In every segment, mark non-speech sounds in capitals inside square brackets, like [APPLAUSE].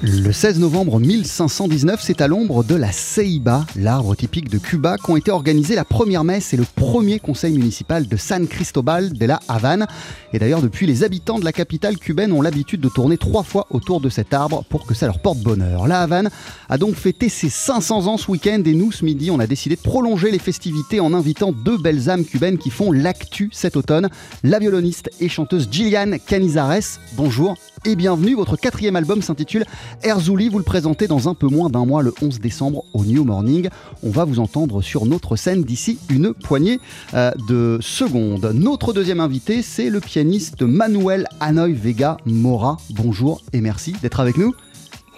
Le 16 novembre 1519, c'est à l'ombre de la Ceiba, l'arbre typique de Cuba, qu'ont été organisées la première messe et le premier conseil municipal de San Cristobal de la Havane. Et d'ailleurs, depuis, les habitants de la capitale cubaine ont l'habitude de tourner trois fois autour de cet arbre pour que ça leur porte bonheur. La Havane a donc fêté ses 500 ans ce week-end et nous, ce midi, on a décidé de prolonger les festivités en invitant deux belles âmes cubaines qui font l'actu cet automne. La violoniste et chanteuse Gillian Canizares, bonjour et bienvenue. Votre quatrième album s'intitule Erzouli. Vous le présentez dans un peu moins d'un mois, le 11 décembre, au New Morning. On va vous entendre sur notre scène d'ici une poignée euh, de secondes. Notre deuxième invité, c'est le pianiste Manuel Hanoï Vega Mora. Bonjour et merci d'être avec nous.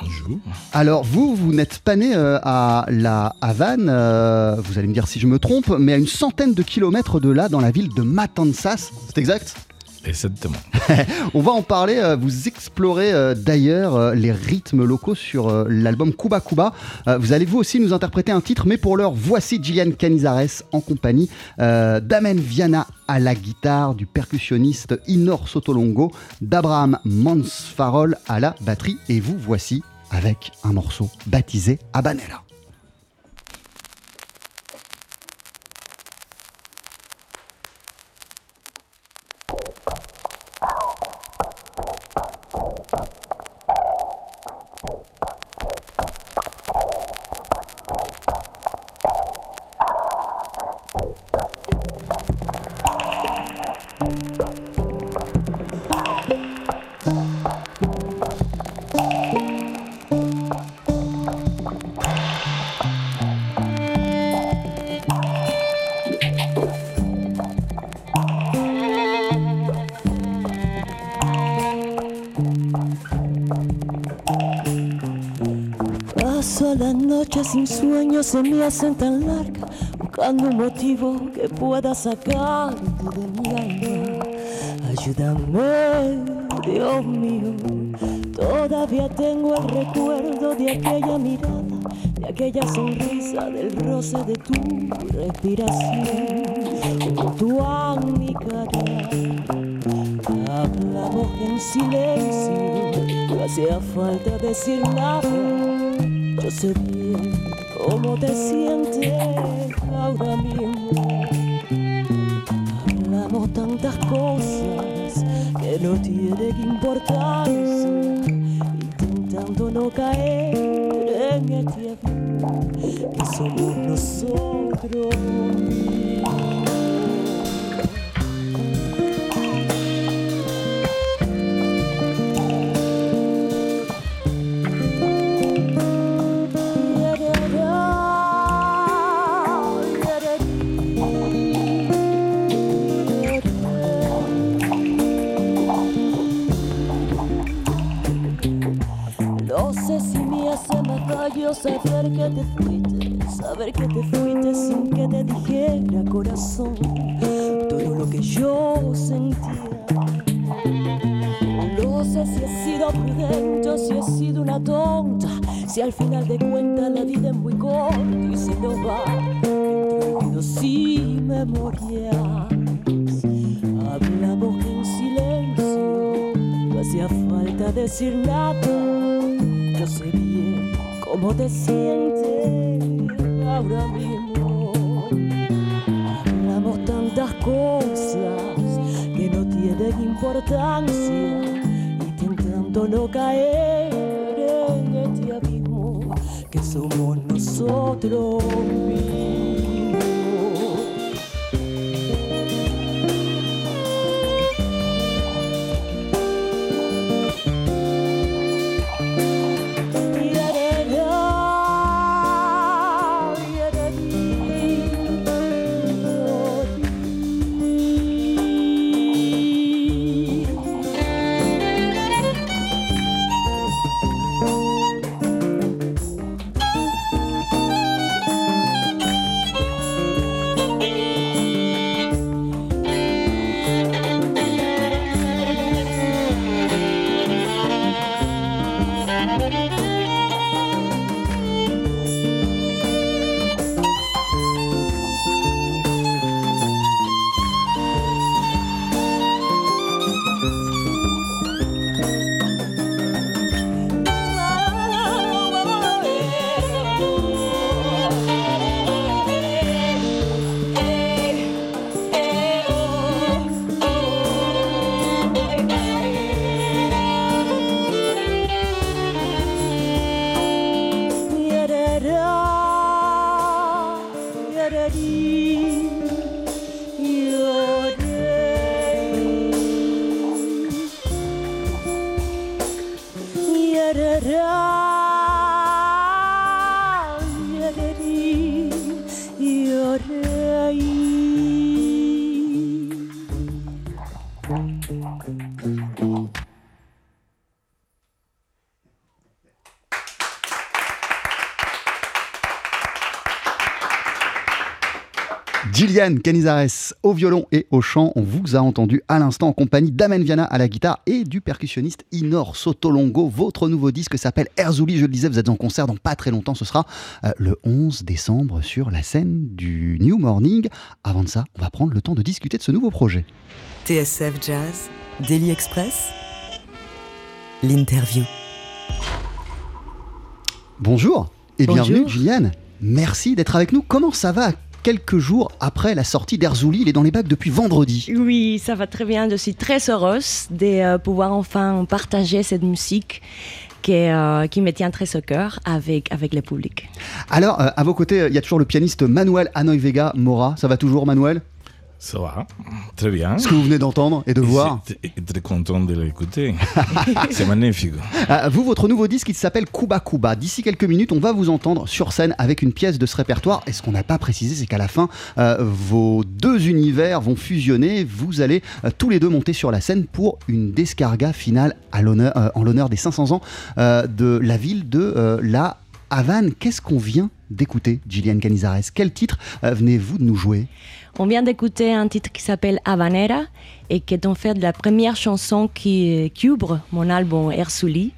Bonjour. Alors vous, vous n'êtes pas né euh, à La Havane, euh, vous allez me dire si je me trompe, mais à une centaine de kilomètres de là, dans la ville de Matanzas, c'est exact? Exactement. [LAUGHS] On va en parler, euh, vous explorez euh, d'ailleurs euh, les rythmes locaux sur l'album Cuba. Euh, vous allez vous aussi nous interpréter un titre, mais pour l'heure, voici Gillian Canizares en compagnie d'Amen Viana à la guitare, du percussionniste Inor Sotolongo, d'Abraham Mansfarol à la batterie, et vous voici avec un morceau baptisé Habanera. Se me hacen tan largas, buscando un motivo que pueda sacarte de mi alma. Ayúdame, Dios mío, todavía tengo el recuerdo de aquella mirada, de aquella sonrisa, del roce de tu respiración, junto a mi cara. Hablamos en silencio, no hacía falta decir nada. Yo sé cómo te sientes ahora mismo. Hablamos tantas cosas que no tienen importancia, intentando no caer en este abismo que somos nosotros. Saber que te fuiste, saber que te fuiste sin que te dijera corazón todo lo que yo sentía. No sé si he sido prudente o si he sido una tonta, si al final de cuentas la vida es muy corta y si no va, entre olvidos y memorias. Hablamos en silencio, no hacía falta decir nada. Yo sé bien cómo te sientes ahora mismo. Hablamos tantas cosas que no tienen importancia, intentando no caer en este abismo que somos nosotros mismos. Gillian Canizares au violon et au chant. On vous a entendu à l'instant en compagnie d'Amen Viana à la guitare et du percussionniste Inor Sotolongo. Votre nouveau disque s'appelle Erzouli. Je le disais, vous êtes en concert dans pas très longtemps. Ce sera euh, le 11 décembre sur la scène du New Morning. Avant de ça, on va prendre le temps de discuter de ce nouveau projet. TSF Jazz, Daily Express, l'interview. Bonjour et Bonjour. bienvenue Gillian. Merci d'être avec nous. Comment ça va quelques jours après la sortie d'Erzouli Il est dans les bacs depuis vendredi. Oui, ça va très bien. Je suis très heureuse de euh, pouvoir enfin partager cette musique qui, est, euh, qui me tient très au cœur avec, avec le public. Alors, euh, à vos côtés, il y a toujours le pianiste Manuel Anoy Vega Mora. Ça va toujours, Manuel? Ça va, très bien. Ce que vous venez d'entendre et de voir. Très content de l'écouter. [LAUGHS] C'est magnifique. Ah, vous, votre nouveau disque, il s'appelle Kuba Kuba. D'ici quelques minutes, on va vous entendre sur scène avec une pièce de ce répertoire. Et ce qu'on n'a pas précisé, c'est qu'à la fin, euh, vos deux univers vont fusionner. Vous allez euh, tous les deux monter sur la scène pour une descarga finale à l'honneur, euh, en l'honneur des 500 ans de la ville de La Havane. Qu'est-ce qu'on vient d'écouter, Gillian Canizares? Quel titre venez-vous de nous jouer? On vient d'écouter un titre qui s'appelle Habanera et qui est en fait la première chanson qui, qui ouvre mon album Ersouli.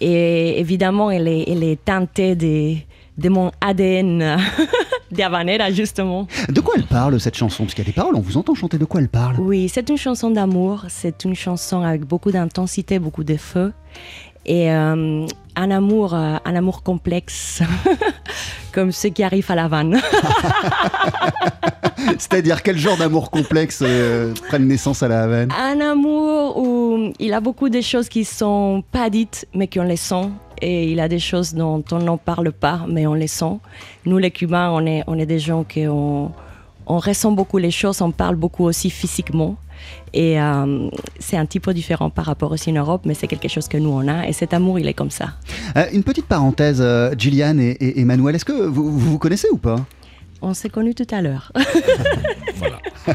Et évidemment, elle est, elle est teintée de, de mon ADN [LAUGHS] de Habanera, justement. De quoi elle parle, cette chanson? Parce qu'il y a des paroles, on vous entend chanter. De quoi elle parle? Oui, c'est une chanson d'amour, c'est une chanson avec beaucoup d'intensité, beaucoup de feu. Et euh, un amour, euh, un amour complexe, [LAUGHS] comme ce qui arrive à la vanne. [LAUGHS] C'est-à-dire quel genre d'amour complexe euh, prennent naissance à la Havane Un amour où il a beaucoup de choses qui sont pas dites, mais qu'on les sent. Et il a des choses dont on n'en parle pas, mais on les sent. Nous, les Cubains, on est, on est des gens qui on, on ressent beaucoup les choses, on parle beaucoup aussi physiquement. Et euh, c'est un petit peu différent par rapport aussi en Europe, mais c'est quelque chose que nous, on a. Et cet amour, il est comme ça. Euh, Une petite parenthèse, euh, Gillian et, et- et Manuel, est-ce que vous, vous vous connaissez ou pas? On s'est connus tout à l'heure. [LAUGHS] Voilà. [LAUGHS]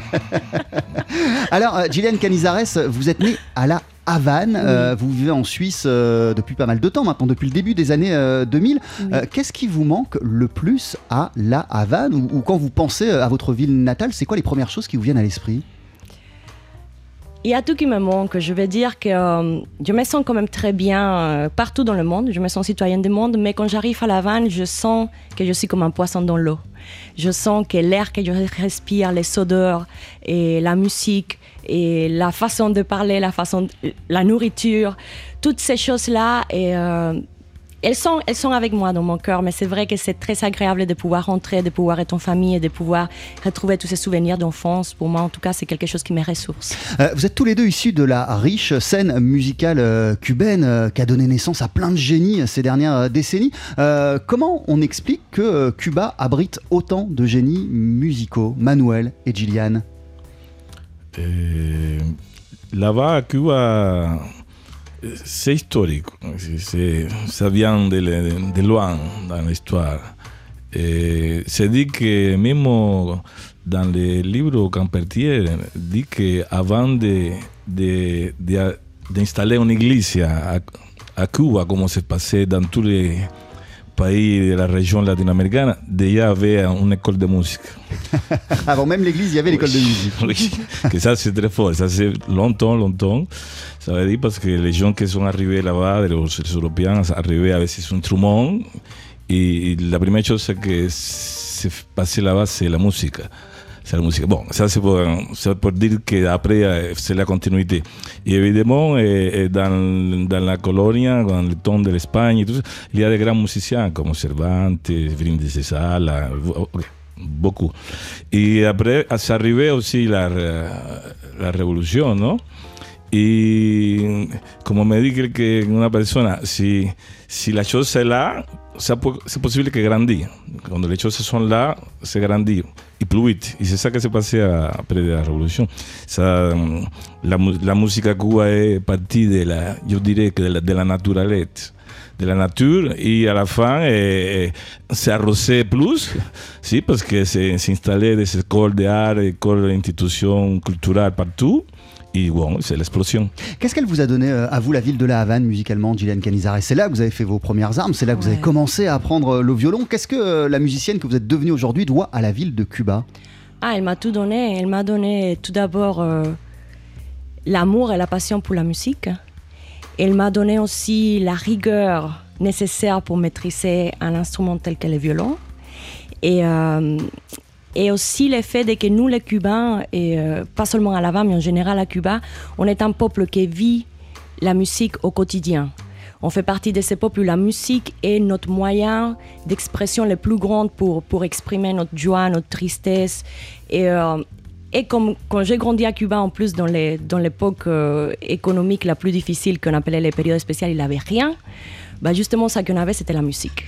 Alors, Gillian Canizares, vous êtes né à la Havane, euh, vous vivez en Suisse euh, depuis pas mal de temps maintenant, depuis le début des années euh, 2000. Euh, Qu'est-ce qui vous manque le plus à la Havane? Ou, ou quand vous pensez à votre ville natale, c'est quoi les premières choses qui vous viennent à l'esprit? Il y a tout qui me manque. Je veux dire que euh, je me sens quand même très bien euh, partout dans le monde. Je me sens citoyenne du monde, mais quand j'arrive à La Havane, je sens que je suis comme un poisson dans l'eau. Je sens que l'air que je respire, les odeurs et la musique et la façon de parler, la façon, la nourriture, toutes ces choses-là, et euh, elles sont, elles sont avec moi dans mon cœur, mais c'est vrai que c'est très agréable de pouvoir rentrer, de pouvoir être en famille et de pouvoir retrouver tous ces souvenirs d'enfance. Pour moi, en tout cas, c'est quelque chose qui me ressource. Euh, Vous êtes tous les deux issus de la riche scène musicale euh, cubaine euh, qui a donné naissance à plein de génies euh, ces dernières euh, décennies. Euh, comment on explique que euh, Cuba abrite autant de génies musicaux Manuel et Gillian? Eh, là-bas, à Cuba, c'est historique. Ça vient de, le- de loin dans l'histoire. Se dit que même dans les livres Campertier, dit que avant de, de, de- d'installer une église à, Cuba, comme se passait dans tous pays de la région latino-américaine, déjà avait une école de musique. [LAUGHS] Avant même l'église, il y avait l'école de musique. Oui, que ça c'est très fort, ça c'est longtemps, longtemps. Ça veut dire parce que les gens qui sont arrivés là-bas, les, Européens, arrivaient avec ses instruments et la première chose que se passait là-bas, c'est la musique. La musique. Bon, ça c'est pour, pour dire qu'après, c'est la continuité. Et évidemment, dans, dans la colonie, dans le temps de l'Espagne, et tout ça, il y a des grands musiciens comme Cervantes, Brindis Sala, beaucoup. Et après, arrivé aussi la, la révolution, non Y como me dice que una persona, si, si las cosas es là, c'est po- c'est possible que grandit. Cuando les choses sont là, c'est grandit. Y plus vite. Y c'est ça que se passait à- après la révolution. Ça, hum, la, mu- la música Cuba est partie de la, yo dirais que de la, de la naturaleza. de la nature et à la fin eh, c'est arrosé plus si parce que c'est installé des écoles d'art écoles d'institutions culturelles partout et bon, c'est l'explosion. Qu'est-ce qu'elle vous a donné euh, à vous, la ville de La Havane, musicalement, Gillian Canizares C'est là que vous avez fait vos premières armes, c'est là que vous avez commencé à apprendre euh, le violon. Qu'est-ce que euh, la musicienne que vous êtes devenue aujourd'hui doit à la ville de Cuba? Ah, elle m'a tout donné. Elle m'a donné tout d'abord euh, l'amour et la passion pour la musique. Elle m'a donné aussi la rigueur nécessaire pour maîtriser un instrument tel que le violon. Et, euh, et aussi le fait de que nous, les Cubains, et euh, pas seulement à Havane, mais en général à Cuba, on est un peuple qui vit la musique au quotidien. On fait partie de ces peuples où la musique est notre moyen d'expression le plus grand pour, pour exprimer notre joie, notre tristesse. Et, euh, et comme quand j'ai grandi à Cuba, en plus dans les- dans l'époque euh, économique la plus difficile qu'on appelait les périodes spéciales, il n'avait rien. Bah justement, ça qu'on avait, c'était la musique.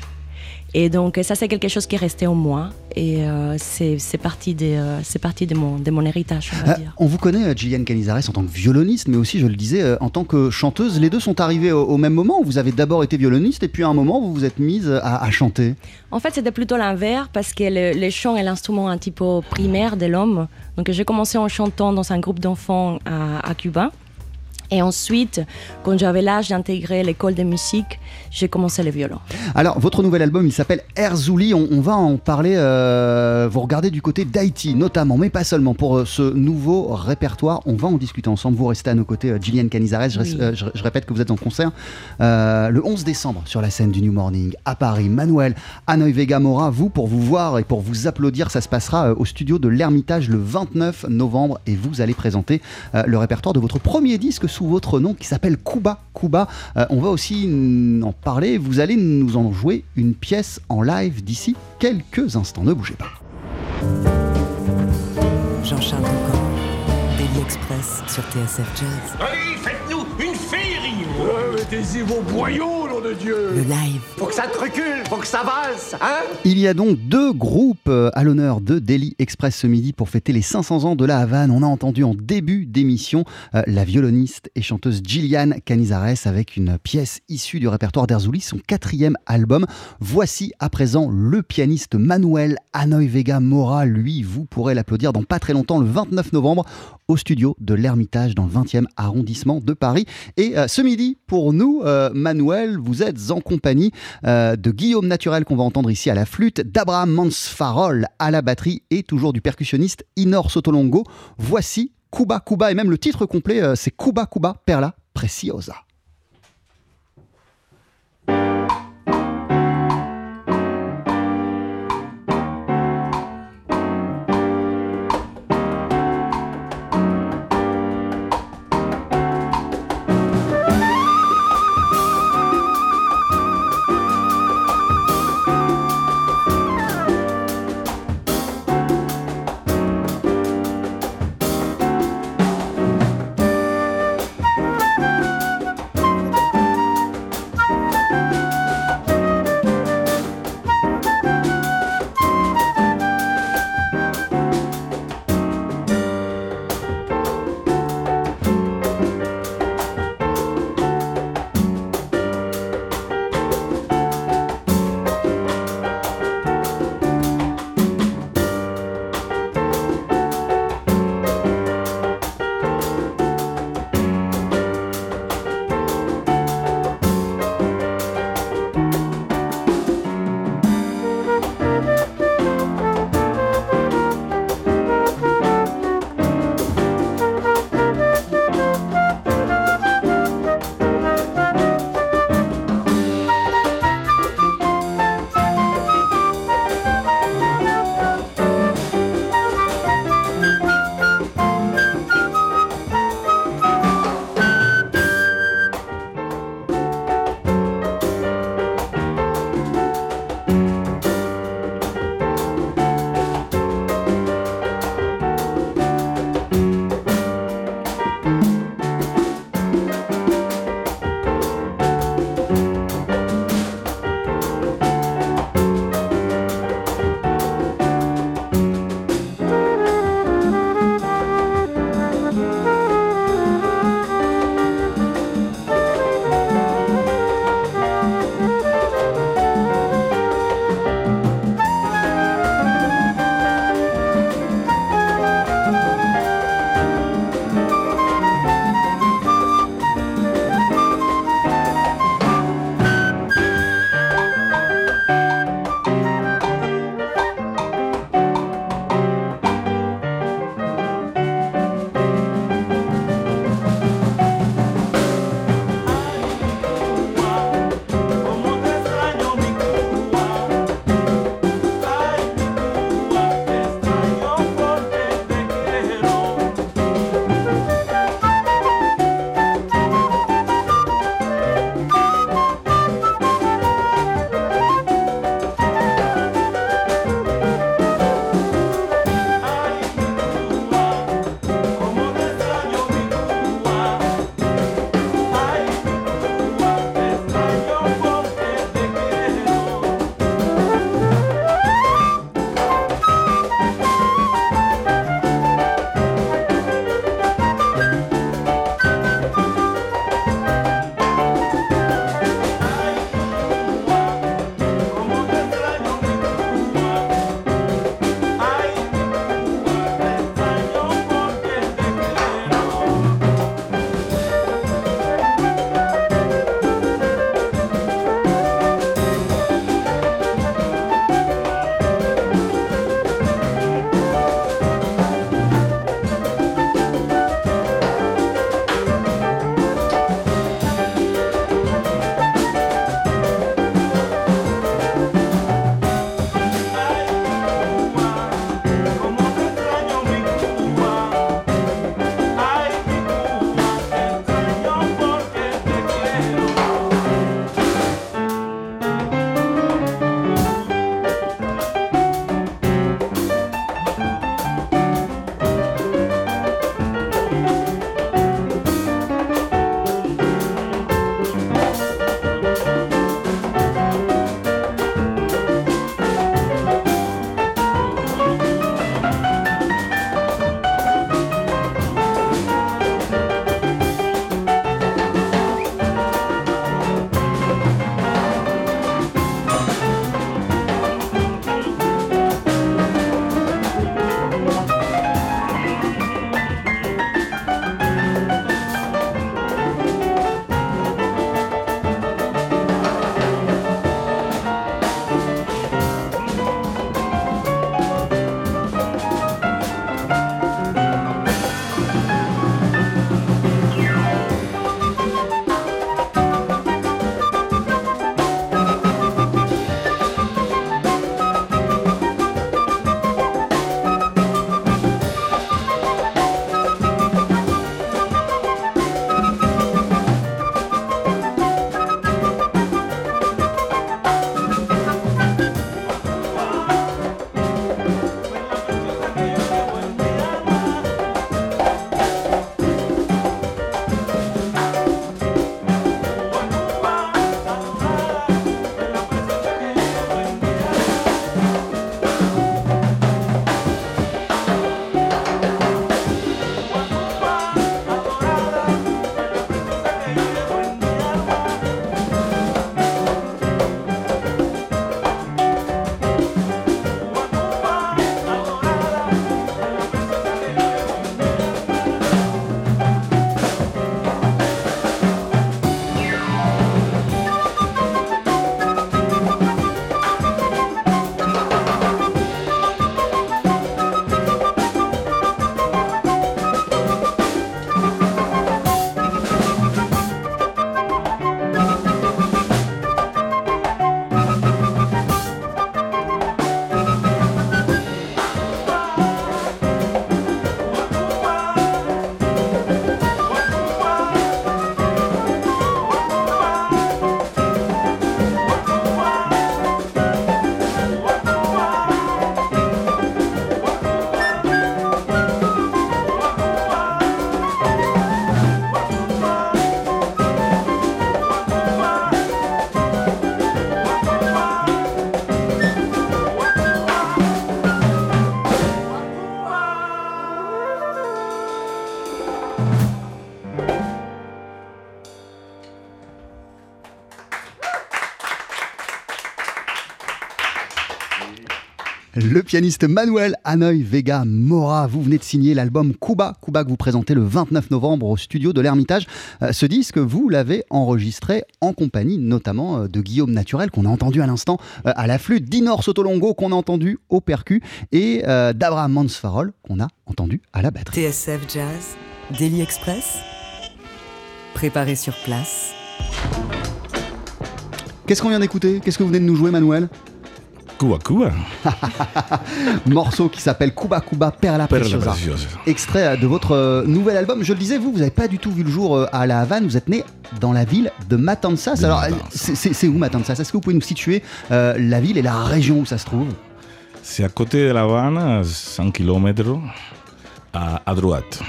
Et donc, ça, c'est quelque chose qui est resté en moi. Et euh, c'est parti, de, euh, parti de, mon, de mon héritage, on va Euh, dire. On vous connaît, Gillian Canizares, en tant que violoniste, mais aussi, je le disais, euh, en tant que chanteuse. Les deux sont arrivés au, au même moment. Vous avez d'abord été violoniste et puis à un moment, vous vous êtes mise à, à chanter? En fait, c'était plutôt l'inverse parce que le, le chant est l'instrument un petit peu primaire de l'homme. Donc, j'ai commencé en chantant dans un groupe d'enfants à, à Cuba. Et ensuite, quand j'avais l'âge d'intégrer l'école de musique, j'ai commencé le violon. Alors, votre nouvel album, il s'appelle Erzouli. On, on va en parler. euh, vous regardez du côté d'Haïti, notamment, mais pas seulement. Pour euh, ce nouveau répertoire, on va en discuter ensemble. Vous restez à nos côtés, euh, Gillian Canizares. Je, Oui. je- je répète que vous êtes en concert euh, le 11 décembre sur la scène du New Morning à Paris. Manuel, Hanoï Vega Mora, vous, pour vous voir et pour vous applaudir, ça se passera au studio de l'Ermitage le 29 novembre et vous allez présenter euh, le répertoire de votre premier disque sous votre nom qui s'appelle Kuba Kuba. Euh, on va aussi en parler. Vous allez nous en jouer une pièce en live d'ici quelques instants. Ne bougez pas. Jean-Charles Doucan, Daily Express sur TSF Jazz. Allez, faites-nous une féerie Mettez-y vos boyaux, nom de Dieu Le live. Faut que ça te recule, faut que ça valse, hein Il y a donc deux groupes euh, à l'honneur de Daily Express ce midi pour fêter les 500 ans de la Havane. On a entendu en début d'émission euh, la violoniste et chanteuse Gillian Canizares avec une pièce issue du répertoire d'Erzouli, son quatrième album. Voici à présent le pianiste Manuel Hanoï Vega Mora. Lui, vous pourrez l'applaudir dans pas très longtemps, le 29 novembre, au studio de l'Ermitage dans le 20e arrondissement de Paris. Et euh, ce midi, pour nous, euh, Manuel, vous êtes en compagnie euh, de Guillaume Naturel qu'on va entendre ici à la flûte, d'Abraham Mansfarol à la batterie et toujours du percussionniste Inor Sotolongo. Voici Cuba Cuba et même le titre complet, euh, c'est Cuba Cuba Perla Preciosa. Pianiste Manuel Hanoï Vega Mora, vous venez de signer l'album Cuba, Cuba que vous présentez le 29 novembre au studio de l'Ermitage. Euh, ce disque, vous l'avez enregistré en compagnie notamment euh, de Guillaume Naturel qu'on a entendu à l'instant euh, à la flûte, d'Inor Sotolongo qu'on a entendu au percu et d'Abraham Mansfarol qu'on a entendu à la batterie. TSF Jazz, Daily Express, préparé sur place. Qu'est-ce qu'on vient d'écouter? Qu'est-ce que vous venez de nous jouer Manuel? Cuba Cuba. [LAUGHS] Morceau qui s'appelle Cuba Cuba Perla Perla Preciosa. Preciosa. Extrait de votre euh, nouvel album. Je le disais, vous, vous n'avez pas du tout vu le jour euh, à La Havane. Vous êtes né dans la ville de Matanzas. De Alors, euh, c'est où Matanzas? Est-ce que vous pouvez nous situer euh, la ville et la région où ça se trouve? C'est à côté de La Habana, 100 km à, à droite.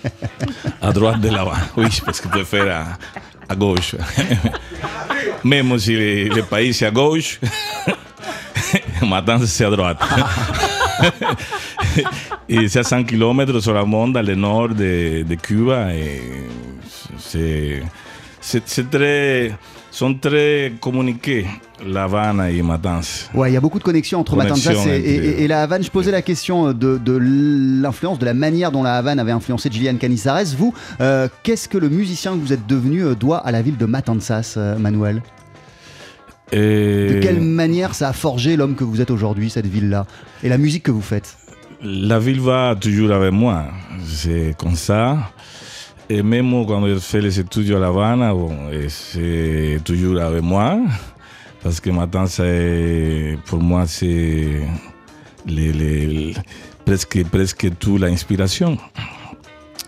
[LAUGHS] à droite de La Habana. [LAUGHS] Oui, parce que peux faire à, à gauche. Même si le, le pays c'est à gauche, Matanzas c'est à droite. et c'est à 100 km seulement dans le nord de, de Cuba. Et c'est, très, sont très communiqués, La Habana et Matanzas. Ouais, il y a beaucoup de connexions entre Connexion Matanzas et, et- entre- et- et la Havane. Je posais la question de, de l'influence, de la manière dont la Havane avait influencé Gillian Canizares. Vous, euh, qu'est-ce que le musicien que vous êtes devenu euh, doit à la ville de Matanzas, euh, Manuel? Et De quelle manière ça a forgé l'homme que vous êtes aujourd'hui, cette ville-là Et la musique que vous faites? La ville va toujours avec moi. C'est comme ça. Et même quand je fais les études à La Habana, bon, c'est toujours avec moi. Parce que maintenant, pour moi, c'est les, les- presque, presque toute l'inspiration.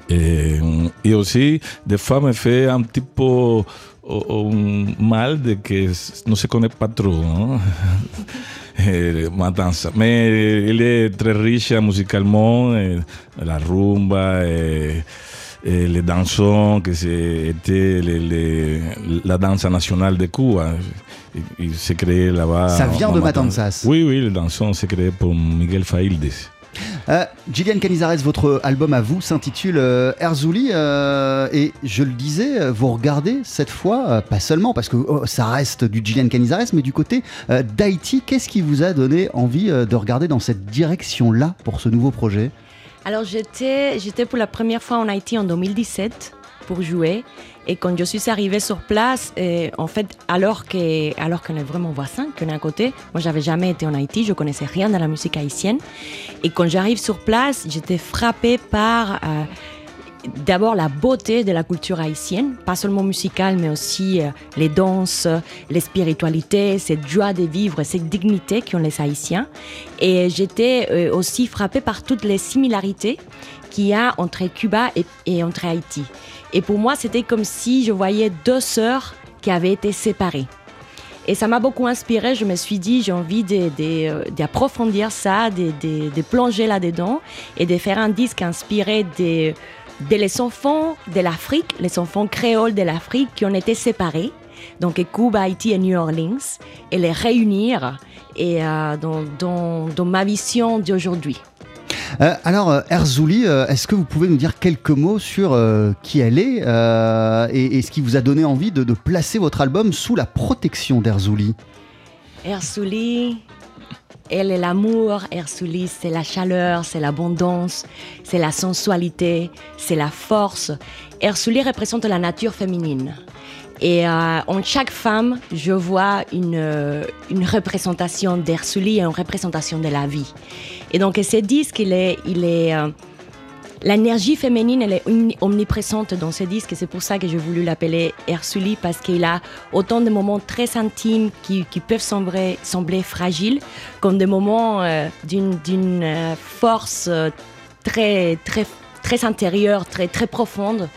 Et, et aussi, des fois, me fait un petit peu oh, mal de que no se connaît pas trop. ¿no? [LAUGHS] Eh, Matanza. Mais il est très riche musicalement, eh, la rumba, eh, les dansons, que c'était la danse nationale de Cuba. Il, il s'est créé là-bas. Ça vient en de Matanzas. Oui, oui, le dansons s'est créé pour Miguel Faildes. Euh, Gillian Canizares, votre album à vous s'intitule euh, euh, et je le disais, euh, vous regardez cette fois, euh, pas seulement parce que oh, ça reste du Gillian Canizares, mais du côté d'Haïti, qu'est-ce qui vous a donné envie de regarder dans cette direction-là pour ce nouveau projet? Alors j'étais pour la première fois en Haïti en 2017 jouer. Et quand je suis arrivée sur place, euh, en fait, alors que, alors qu'on est vraiment voisins, qu'on est à côté, moi j'avais jamais été en Haïti, je connaissais rien de la musique haïtienne. Et quand j'arrive sur place, j'étais frappée par euh, d'abord la beauté de la culture haïtienne, pas seulement musicale, mais aussi euh, les danses, les spiritualités, cette joie de vivre, cette dignité qu'ont les Haïtiens. Et j'étais aussi frappée par toutes les similarités qu'il y a entre Cuba et, et entre Haïti. Et pour moi, c'était comme si je voyais deux sœurs qui avaient été séparées. Et ça m'a beaucoup inspiré. Je me suis dit, j'ai envie euh, d'approfondir ça, de, plonger là-dedans et de faire un disque inspiré des de les enfants de l'Afrique, les enfants créoles de l'Afrique qui ont été séparés, donc Cuba, Haïti et New Orleans, et les réunir et, euh, dans, dans- dans ma vision d'aujourd'hui. Euh, alors, euh, Erzouli, euh, est-ce que vous pouvez nous dire quelques mots sur qui elle est et, ce qui vous a donné envie de, placer votre album sous la protection d'Erzouli Ersouli, elle est l'amour, Ersouli, c'est la chaleur, c'est l'abondance, c'est la sensualité, c'est la force. Ersouli représente la nature féminine. Et euh, en chaque femme, je vois une, euh, représentation d'Ersouli et une représentation de la vie. Et donc, ce disque, il est, il est, euh, L'énergie féminine, elle est omni- omniprésente dans ce disque c'est pour ça que j'ai voulu l'appeler Ersuli parce qu'il a autant de moments très intimes qui, peuvent sembler, fragiles comme des moments d'une force très, très, très intérieure, très, très profonde.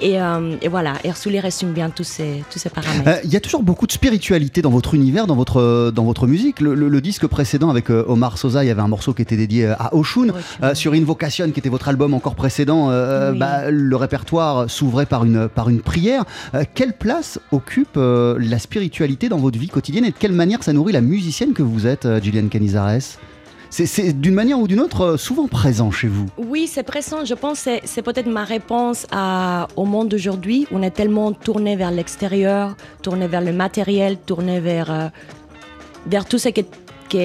Et, euh, et voilà, Ersuli résume bien tous ces, tous ces paramètres. Euh, Il y a toujours beaucoup de spiritualité dans votre univers, dans votre, euh, dans votre musique. Le, le- le disque précédent avec euh, Omar Sosa, il y avait un morceau qui était dédié à Oshun. Sur Invocation, qui était votre album encore précédent, Oui. bah, le répertoire s'ouvrait par une, par une prière. Quelle place occupe la spiritualité dans votre vie quotidienne et de quelle manière ça nourrit la musicienne que vous êtes, Gillian Canizares C'est- d'une manière ou d'une autre euh, souvent présent chez vous. Oui, c'est présent. Je pense que c'est- peut-être ma réponse au monde d'aujourd'hui. On est tellement tourné vers l'extérieur, tourné vers le matériel, tourné vers, euh, vers tout ce qui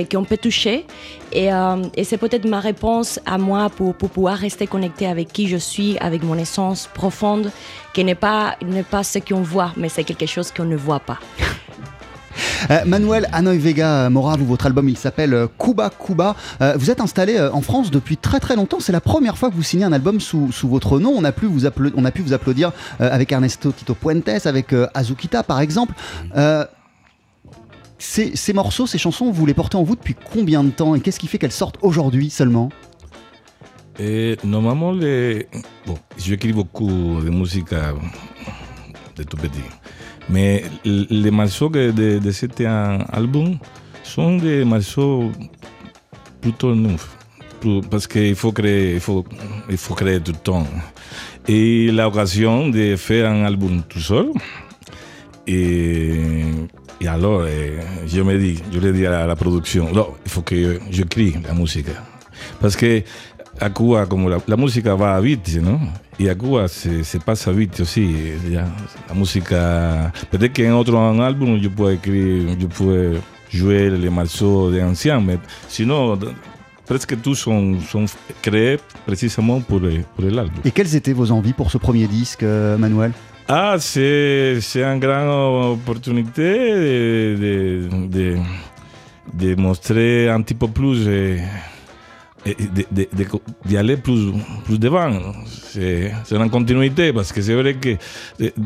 qu'on peut toucher. Et, euh, et c'est peut-être ma réponse à moi pour, pour pouvoir rester connecté avec qui je suis, avec mon essence profonde, qui n'est pas, n'est pas ce qu'on voit, mais c'est quelque chose qu'on ne voit pas. Euh, Manuel Hanoï Vega Mora, vous, votre album il s'appelle euh, Cuba Cuba. Euh, vous êtes installé euh, en France depuis très très longtemps. C'est la première fois que vous signez un album sous, sous votre nom. On a pu vous, on a pu vous applaudir euh, avec Ernesto Tito Puentes, avec euh, Azukita par exemple. Euh, ces, ces morceaux, ces chansons, vous les portez en vous depuis combien de temps? Et qu'est-ce qui fait qu'elles sortent aujourd'hui seulement? Et normalement, les... bon, j'écris beaucoup de musique de tout petit. Mais les morceaux de, de cet album sont des morceaux plutôt neufs. Parce qu'il faut créer, il faut, il faut créer tout le temps. Et l'occasion de faire un album tout seul. Et, alors, eh, je me dis, je le dis à la, la production, non, il faut que j'écris la musique. Parce que à Cuba, como la, la música va vite, ¿no? Y a Cuba se, se pasa vite aussi. ya. La música. Peut-être qu'en otro álbum yo puedo escribir, yo puedo jouer les morceaux de anciens, mais sinon, presque tous sont, sont créés précisément pour, le- pour l'album. Et quelles étaient vos envies pour ce premier disque, euh, Manuel? Ah, c'est une grande opportunité de, de, de, de montrer un petit peu plus, eh, de aller plus, plus devant. C'est une continuité parce que c'est vrai que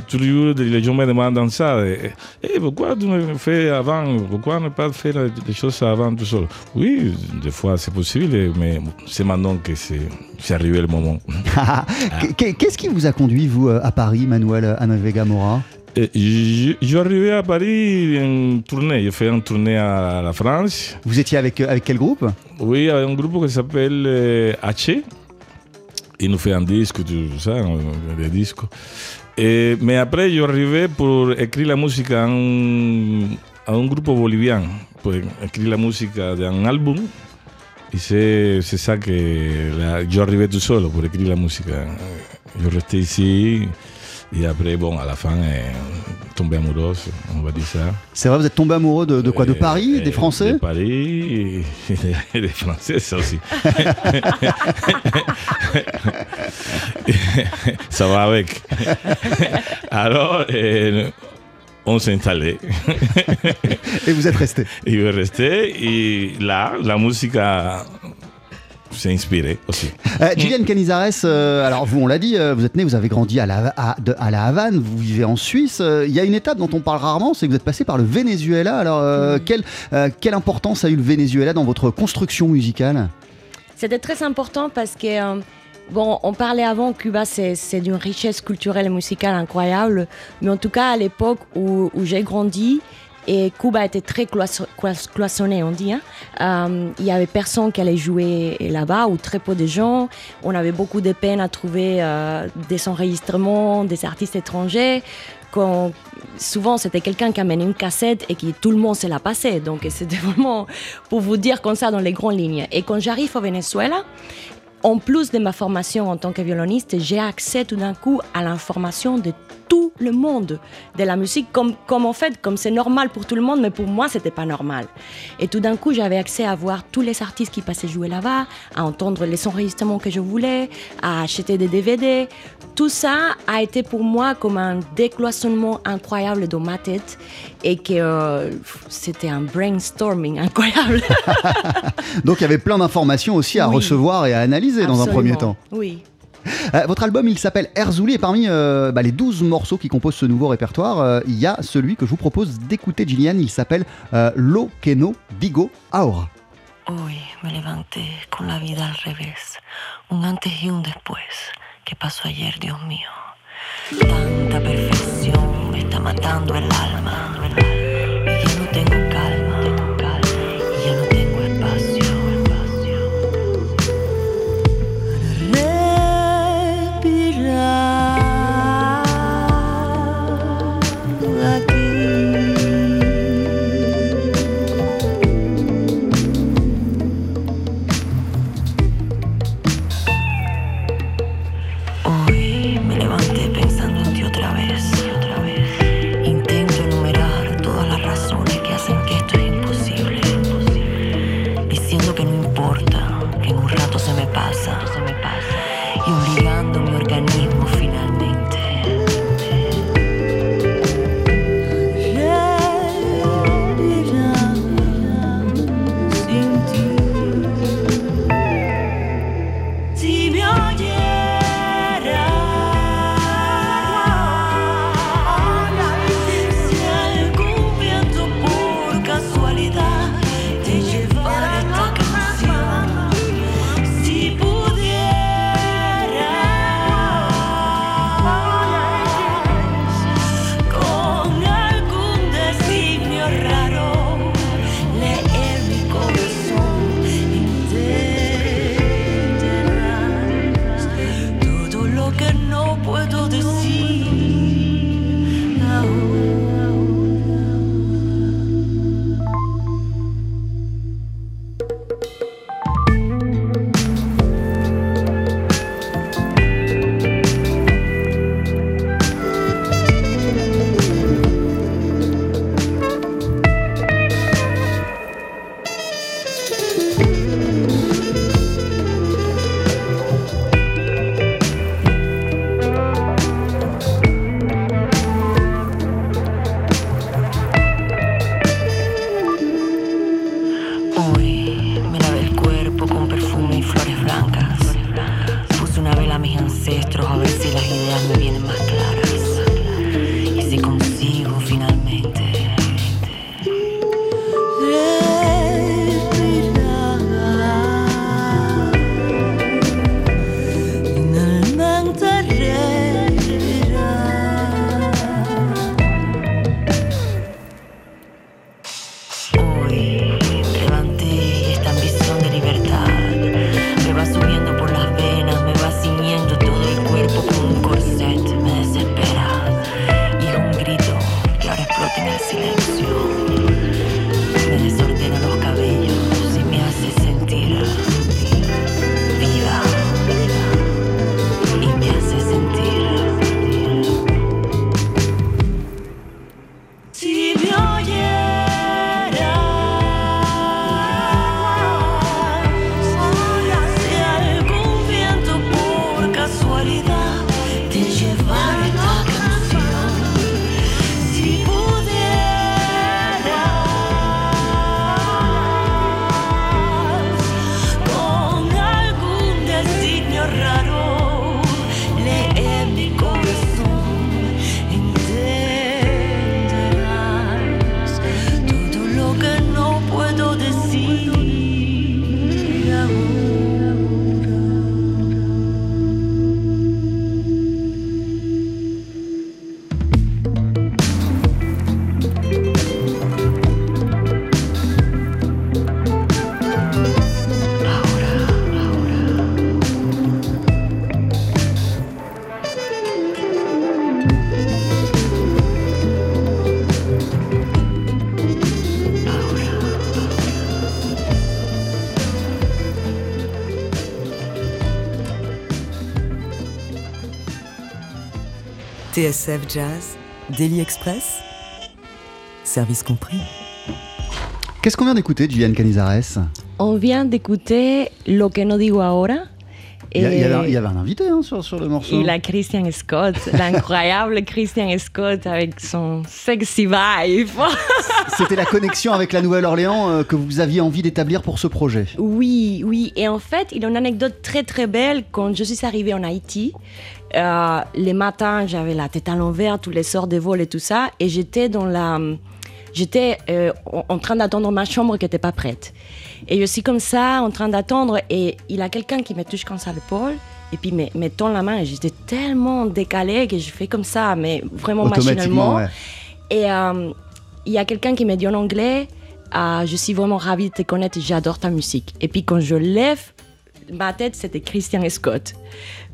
tous les gens me demandent ça. Eh, pourquoi tu ne fais avant? Pourquoi ne pas faire les choses avant tout seul? Oui, des fois c'est possible, mais c'est maintenant que c'est arrivé le moment. Qu'est- [LAUGHS] Qu'est-ce qui vous a conduit, vous, à Paris, Manuel Hanoï Vega Mora Euh, Je je suis arrivé à Paris en tournée. J'ai fait une tournée à la France. Vous étiez avec, euh, avec quel groupe? Oui, avec un groupe qui s'appelle euh, H. Il nous fait un disque, tout ça, des disques. Et, mais après, je suis arrivé pour écrire la musique à un, à un groupe bolivien, pour écrire la musique d'un album. Et c'est ça que je arrivé tout seul pour écrire la musique. Je restais ici. Et après, bon, à la fin, euh, tombé amoureuse, on va dire ça. C'est vrai, vous êtes tombé amoureux de, de quoi De Et- Paris et Des Français De Paris et des, et des Français, ça aussi. [LAUGHS] ça va avec. Alors, euh, on s'est installé. Et vous êtes resté je vais rester. Et là, la musique a- s'est inspirée aussi. Euh, Gillian Canizares, euh, alors vous, on l'a dit, euh, vous êtes né, vous avez grandi à la, à, de- à la Havane, vous vivez en Suisse. Euh, Il y a une étape dont on parle rarement, c'est que vous êtes passé par le Venezuela. Alors, euh, quelle, euh, quelle importance a eu le Venezuela dans votre construction musicale? C'était très important parce que, euh, bon, on parlait avant, Cuba, c'est c'est d'une richesse culturelle et musicale incroyable. Mais en tout cas, à l'époque où, où j'ai grandi, et Cuba était très cloisonné, on dit. hein. Euh, Il y avait personne qui allait jouer là-bas, ou très peu de gens. On avait beaucoup de peine à trouver euh, des enregistrements, des artistes étrangers. Quand, souvent, c'était quelqu'un qui amenait une cassette et qui tout le monde se la passait. Donc, c'était [LAUGHS] vraiment pour vous dire comme ça dans les grandes lignes. Et quand j'arrive au Venezuela, en plus de ma formation en tant que violoniste, j'ai accès tout d'un coup à l'information de tout le monde de la musique, comme, comme en fait, comme c'est normal pour tout le monde, mais pour moi, c'était pas normal. Et tout d'un coup, j'avais accès à voir tous les artistes qui passaient jouer là-bas, à entendre les enregistrements que je voulais, à acheter des DVD. Tout ça a été pour moi comme un décloisonnement incroyable dans ma tête et que euh, c'était un brainstorming incroyable. [LAUGHS] Donc il y avait plein d'informations aussi à Oui. recevoir et à analyser dans un premier temps. Oui. Euh, votre album, il s'appelle Erzouli et parmi euh, bah, les 12 morceaux qui composent ce nouveau répertoire, euh, il y a celui que je vous propose d'écouter, Gillian. Il s'appelle euh, Lo que no digo ahora. Hoy me levanté con la vida al revés, un antes y un después. ¿Qué pasó ayer, Dios mío? Tanta perfección me está matando el alma. TSF Jazz, Daily Express, service compris. Qu'est-ce qu'on vient d'écouter, Julian Canizares? On vient d'écouter Lo que no digo ahora. il y, a- il y avait, un- Et- il y avait un invité hein, sur, sur le morceau. Il a Christian Scott, l'incroyable [LAUGHS] Christian Scott avec son sexy vibe. [LAUGHS] C'était la connexion avec la Nouvelle-Orléans euh, que vous aviez envie d'établir pour ce projet. Oui, oui. Et en fait, il y a une anecdote très très belle. Quand je suis arrivée en Haïti, euh, les matins, j'avais la tête à l'envers, tous les sorts de vol et tout ça. Et j'étais dans la. J'étais euh, en train d'attendre ma chambre qui n'était pas prête. Et je suis comme ça, en train d'attendre. Et il y a quelqu'un qui me touche comme ça l'épaule. Et puis, me, me tend la main. Et j'étais tellement décalée que je fais comme ça, mais vraiment machinalement. ouais. Et euh, il y a quelqu'un qui me dit en anglais Ah, Je suis vraiment ravie de te connaître, j'adore ta musique. Et puis quand je lève ma tête, c'était Christian Scott.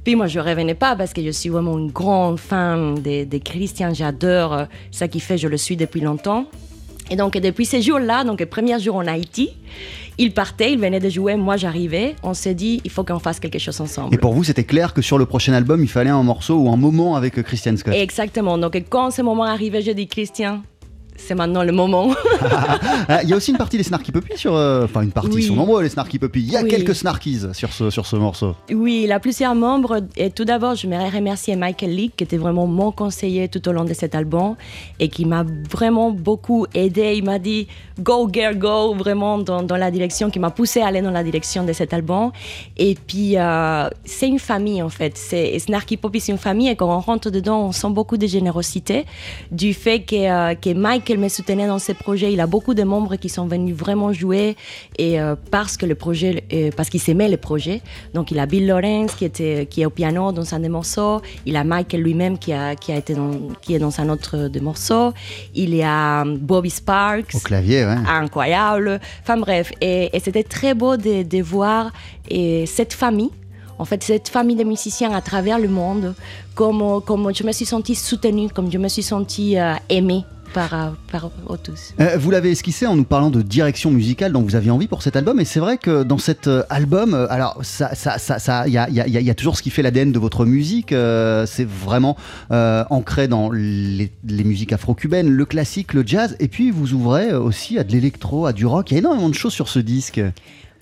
Puis moi, je ne revenais pas parce que je suis vraiment une grande fan de, de Christian, j'adore euh, ça qui fait, je le suis depuis longtemps. Et donc, depuis ces jours-là, donc le premier jour en Haïti, il partait, il venait de jouer, moi j'arrivais, on s'est dit, il faut qu'on fasse quelque chose ensemble. Et pour vous, c'était clair que sur le prochain album, il fallait un morceau ou un moment avec Christian Scott. Exactement. Donc, quand ce moment arrivait, je dis, Christian, c'est maintenant le moment. Ah, [LAUGHS] Il y a aussi une partie des Snarky Puppy sur. euh, Enfin, une partie, ils Oui. sont nombreux les Snarky Puppy. Il y a Oui. quelques Snarkies sur ce, sur ce morceau. Oui, il a plusieurs membres. Et tout d'abord, je voudrais remercier Michael Leake, qui était vraiment mon conseiller tout au long de cet album et qui m'a vraiment beaucoup aidé. Il m'a dit Go, girl, go, vraiment dans, dans la direction, qui m'a poussé à aller dans la direction de cet album. Et puis, euh, c'est une famille en fait. C'est Snarky Poppy, c'est une famille. Et quand on rentre dedans, on sent beaucoup de générosité du fait que, euh, que Michael me soutenait dans ces projets. Il a beaucoup de membres qui sont venus vraiment jouer et euh, parce que le projet, euh, parce qu'ils s'aimaient le projet. Donc il a Bill Lawrence qui était qui est au piano dans un des morceaux. Il a Michael lui-même qui a qui a été dans, qui est dans un autre des morceaux. Il y a euh, Bobby Sparks Au clavier, ouais. incroyable. Enfin bref, et, et c'était très beau de, de voir et cette famille. En fait, cette famille de musiciens à travers le monde, comme, comme je me suis sentie soutenue, comme je me suis sentie euh, aimée par, euh, par tous. Euh, vous l'avez esquissé en nous parlant de direction musicale dont vous aviez envie pour cet album, et c'est vrai que dans cet euh, album, alors ça, ça, ça, ça- il y a, il y a- il y a toujours ce qui fait l'ADN de votre musique. euh, c'est vraiment euh, ancré dans les, les musiques afro-cubaines, le classique, le jazz, et puis vous ouvrez aussi à de l'électro, à du rock. Il y a énormément de choses sur ce disque.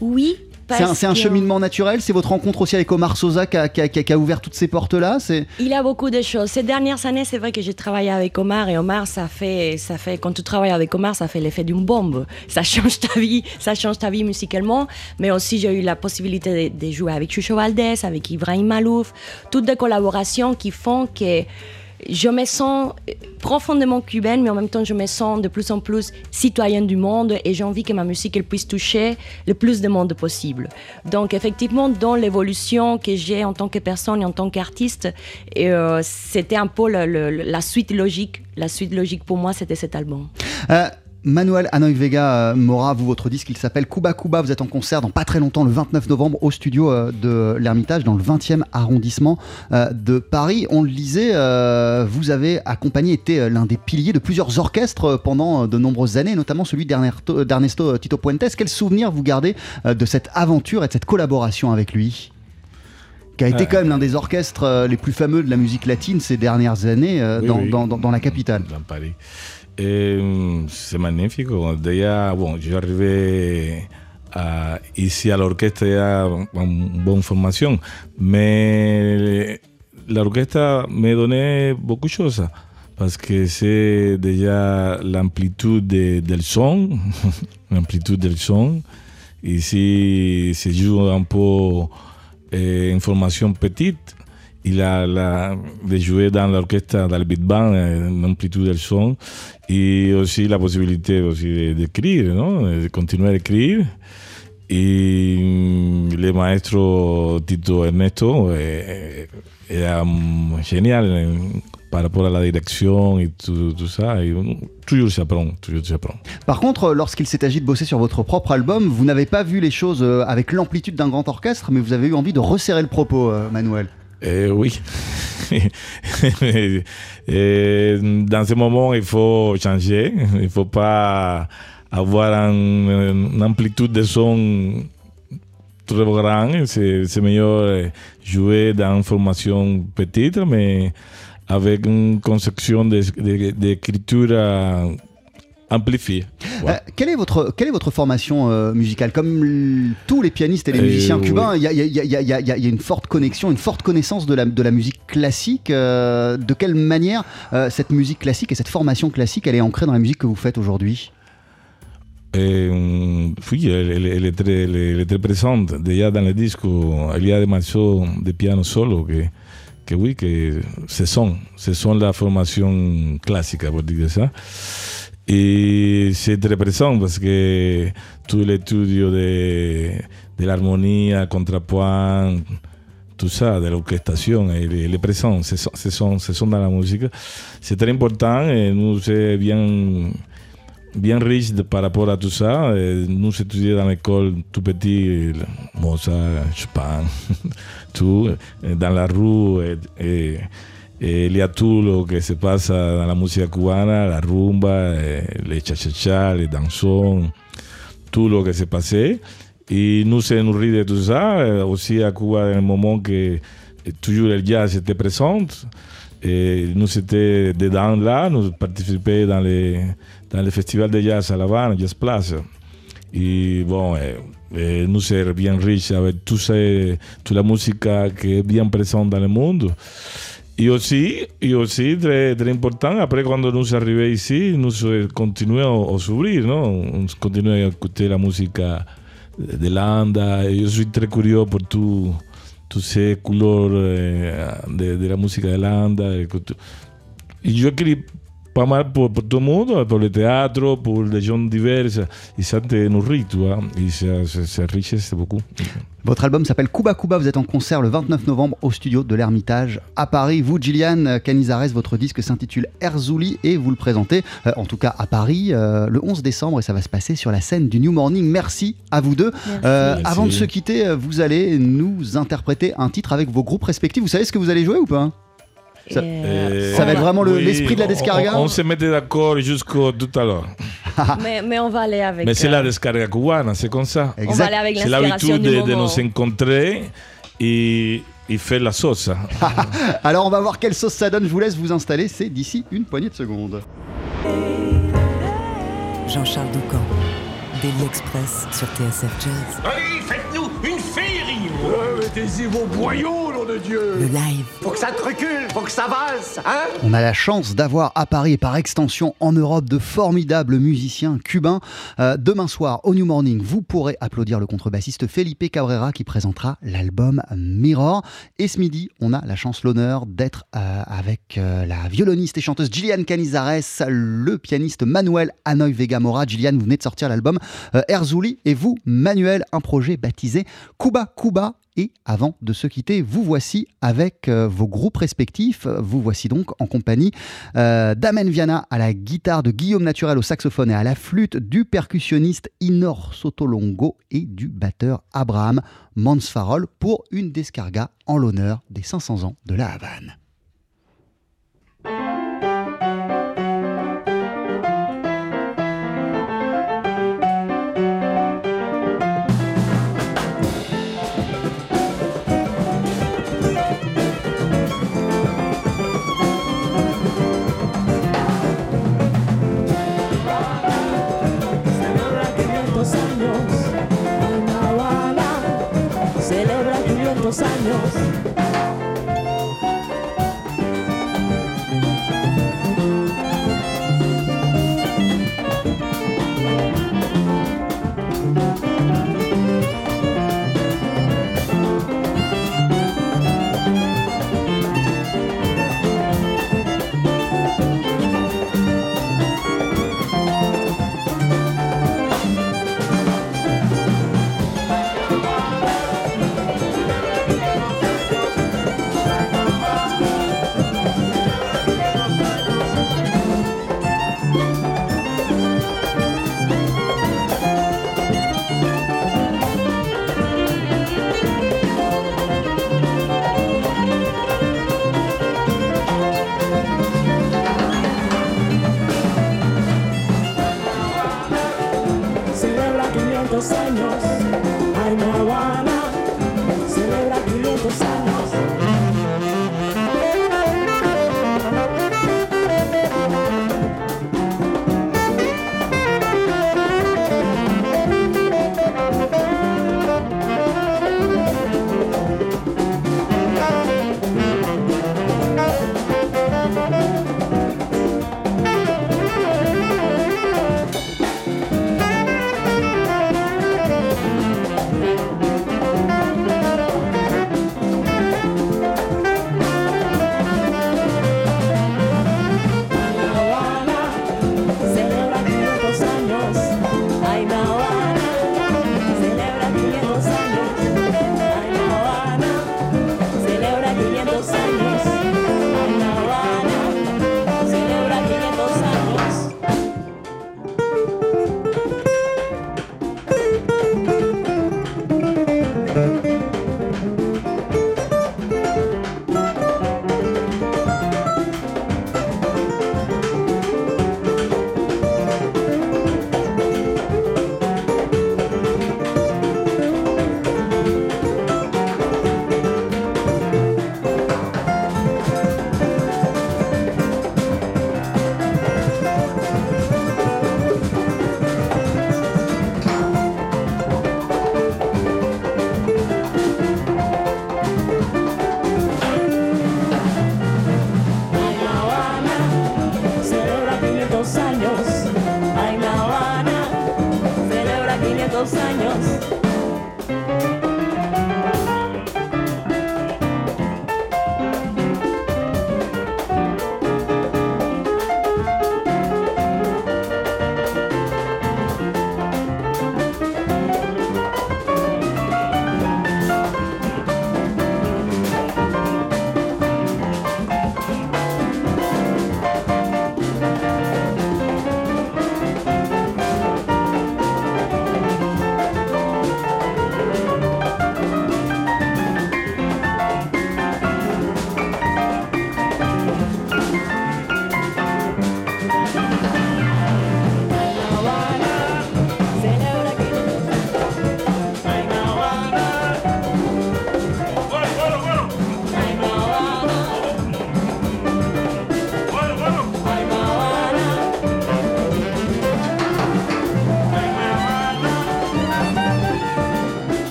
Oui. C'est un, cheminement naturel. C'est votre rencontre aussi avec Omar Sosa qui a, qui a- qui a- qui a ouvert toutes ces portes-là. Il y a beaucoup de choses. Ces dernières années, c'est vrai que j'ai travaillé avec Omar et Omar, ça fait, ça fait, quand tu travailles avec Omar, ça fait l'effet d'une bombe. Ça change ta vie, ça change ta vie musicalement. Mais aussi, j'ai eu la possibilité de, de jouer avec Chucho Valdés, avec Ibrahim Malouf. Toutes des collaborations qui font que je me sens profondément cubaine, mais en même temps, je me sens de plus en plus citoyenne du monde et j'ai envie que ma musique elle puisse toucher le plus de monde possible. Donc, effectivement, dans l'évolution que j'ai en tant que personne et en tant qu'artiste, euh, c'était un peu la suite logique. La suite logique pour moi, c'était cet album. Euh, Manuel Anoy Vega euh, Mora, vous, votre disque, il s'appelle Cuba Cuba. Vous êtes en concert dans pas très longtemps, le 29 novembre, au studio euh, de l'Ermitage, dans le 20e arrondissement euh, de Paris. On le disait, euh, vous avez accompagné, été l'un des piliers de plusieurs orchestres pendant de nombreuses années, notamment celui d'Ernesto Tito Puentes. Quel souvenir vous gardez de cette aventure et de cette collaboration avec lui? Qui a été quand même l'un des orchestres les plus fameux de la musique latine ces dernières années Oui, dans, oui. dans- dans- dans la capitale. Dans Paris. Eh, c'est magnifique. Déjà, bon, je suis arrivé à- ici à l'orchestre ya con bonne formation, mais l'orchestre me donnait beaucoup de choses parce que c'est déjà l'amplitude de- del son, [LAUGHS] l'amplitude del son. Ici, se joue un peu eh, en formation petite. Il a la, de jouer dans l'orchestre, dans le big band, eh, l'amplitude del son, et aussi la possibilité d'écrire, de continuer à écrire. Et mm, le maestro Tito Ernesto eh, era mm, génial eh, par rapport à la direction et tout, tout ça. Et, toujours s'apprend, toujours. Par contre, euh, lorsqu'il s'est agi de bosser sur votre propre album, vous n'avez pas vu les choses euh, avec l'amplitude d'un grand orchestre, mais vous avez eu envie de resserrer le propos, euh, Manuel. Eh oui. [LAUGHS] Dans ce moment, il faut changer. Il ne faut pas avoir un- une amplitude de son trop grande. C'est meilleur jouer dans une formation petite, mais avec une conception d'écriture de, amplifiée. Ouais. Euh, quelle, est votre, quelle est votre formation euh, musicale? Comme tous les pianistes et les musiciens Euh, cubains, il y, a- y y y y une forte connexion, une forte connaissance de la, de la musique classique. Euh, de quelle manière cette musique classique et cette formation classique, elle est ancrée dans la musique que vous faites aujourd'hui? Oui, elle, elle- est très, elle est très présente. Déjà dans le disque, il y a des morceaux de piano solo que, que oui, que ce sont, ce sont la formation classique, pour dire ça. Et c'est très présent parce que tout l'étude de, de l'harmonie, contrepoint, tout ça, de l'orchestration, elle, elle est présente, ce sont, ce sont, dans la musique. C'est très important et nous, c'est bien bien riche de- par rapport à tout ça. Euh, nous étudions dans l'école tout petit, Mozart, Chopin, [LAUGHS] tout, euh, dans la rue. Et, et- et il y a tout lo que se passe dans la musique cubana, la rumba, eh, les cha-cha-cha, les dansons, tout lo que se passait. Et nous se nourrit de tout ça. Euh, Aussi à Cuba, dans le moment que euh, toujours le jazz était présent. Et nous étions dedans là, nous participions dans les, dans le festival de jazz à La Havane, Jazz Place. Et bon, eh, eh, nous sommes bien riches avec tout ça, toute la musique qui est bien présente dans le monde. Et aussi, et aussi très, très important, après quand nous arrivons ici, nous continuons à s'ouvrir, non? On continue à écouter la musique de l'Inde. Je suis très curieux pour tout, toutes ces couleurs eh, de, de la musique de l'Inde. Et que pas mal pour, pour tout le monde, pour le théâtre, pour les gens divers. Et ça te nourrit, tu vois. Et ça, ça, ça enrichit beaucoup. Votre album s'appelle Cuba Cuba, vous êtes en concert le 29 novembre au studio de l'Ermitage à Paris. Vous, Gillian Canizares, votre disque s'intitule Erzouli et vous le présentez, euh, en tout cas à Paris, euh, le 11 décembre et ça va se passer sur la scène du New Morning. Merci à vous deux. Merci. Euh, Merci. avant de se quitter, vous allez nous interpréter un titre avec vos groupes respectifs. Vous savez ce que vous allez jouer ou pas? Ça- Euh, Ça va être vraiment le- Oui, l'esprit de la on- descarga On, on se mettait d'accord jusqu'au tout à l'heure. [LAUGHS] mais, mais on va aller avec. Mais c'est euh, la descarga cubana, c'est comme ça. On va aller avec C'est l'habitude de, de nous rencontrer et, et faire la sauce. [LAUGHS] Alors on va voir quelle sauce ça donne. Je vous laisse vous installer. C'est d'ici une poignée de secondes. Jean-Charles Doucan, Daily Express sur TSF Jazz. Allez, faites-nous une féerie Mettez-y vos boyaux, de Dieu Le live. Faut que ça te recule, faut que ça avance, hein On a la chance d'avoir à Paris et par extension en Europe de formidables musiciens cubains. Euh, demain soir, au New Morning, vous pourrez applaudir le contrebassiste Felipe Cabrera qui présentera l'album Mirror. Et ce midi, on a la chance, l'honneur d'être euh, avec euh, la violoniste et chanteuse Gillian Canizares, le pianiste Manuel Hanoï Vega Mora. Gillian, vous venez de sortir l'album Erzouli et vous, Manuel, un projet baptisé Cuba Cuba. Et avant de se quitter, vous voici avec euh, vos groupes respectifs. Vous voici donc en compagnie euh, d'Amen Viana à la guitare, de Guillaume Naturel au saxophone et à la flûte, du percussionniste Inor Sotolongo et du batteur Abraham Mansfarol pour une descarga en l'honneur des 500 ans de la Havane. 500 años.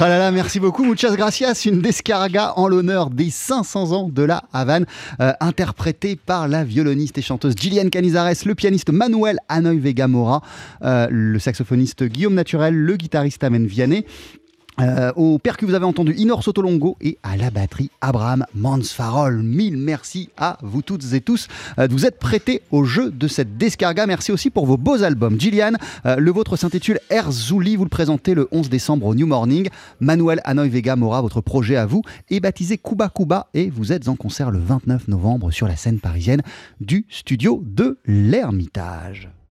Khalala, merci beaucoup. Muchas gracias. Une descarga en l'honneur des 500 ans de la Havane, euh, interprétée par la violoniste et chanteuse Gillian Canizares, le pianiste Manuel Anoy Vega Mora, euh, le saxophoniste Guillaume Naturel, le guitariste Amen Vianney. Euh, au percu, vous avez entendu Inor Sotolongo et à la batterie Abraham Mansfarol. Mille merci à vous toutes et tous euh, vous être prêtés au jeu de cette descarga. Merci aussi pour vos beaux albums. Gillian, euh, le vôtre s'intitule Erzouli. Vous le présentez le 11 décembre au New Morning. Manuel Anoy Vega Mora, votre projet à vous, est baptisé Kuba Kuba et vous êtes en concert le 29 novembre sur la scène parisienne du studio de l'Ermitage.